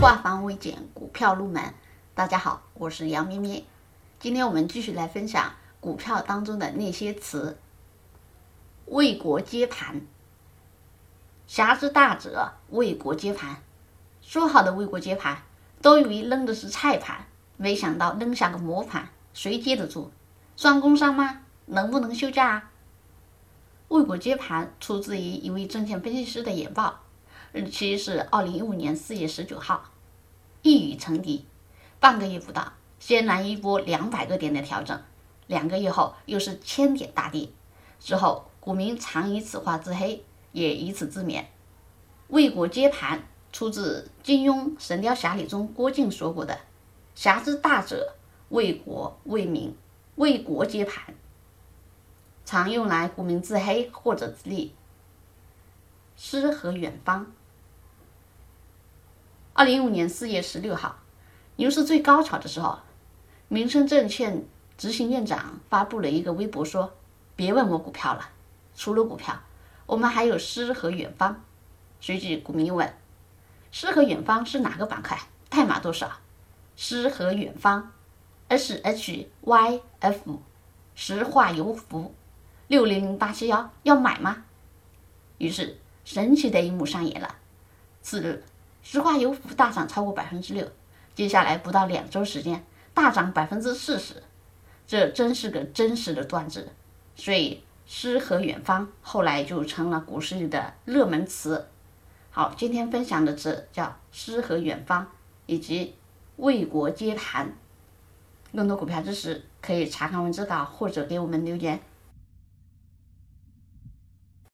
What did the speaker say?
化繁为简，股票入门。大家好，我是杨咩咩。今天我们继续来分享股票当中的那些词。为国接盘，侠之大者，为国接盘。说好的为国接盘，都以为扔的是菜盘，没想到扔下个磨盘，谁接得住？算工伤吗？能不能休假啊？为国接盘出自于一位证券分析师的研报，日期是二零一五年四月十九号。一语成敌，半个月不到，先来一波两百个点的调整，两个月后又是千点大跌，之后股民常以此话自黑，也以此自勉。为国接盘出自金庸《神雕侠侣》中郭靖说过的：“侠之大者，为国为民，为国接盘。”常用来股民自黑或者自立。诗和远方。二零一五年四月十六号，牛市最高潮的时候，民生证券执行院长发布了一个微博说：“别问我股票了，除了股票，我们还有诗和远方。”随即股民又问：“诗和远方是哪个板块？代码多少？”诗和远方，S H Y F，石化油服，六零零八七幺，要买吗？于是神奇的一幕上演了，次日。石化油服大涨超过百分之六，接下来不到两周时间大涨百分之四十，这真是个真实的段子。所以诗和远方后来就成了股市里的热门词。好，今天分享的词叫诗和远方以及为国接盘。更多股票知识可以查看文字稿或者给我们留言。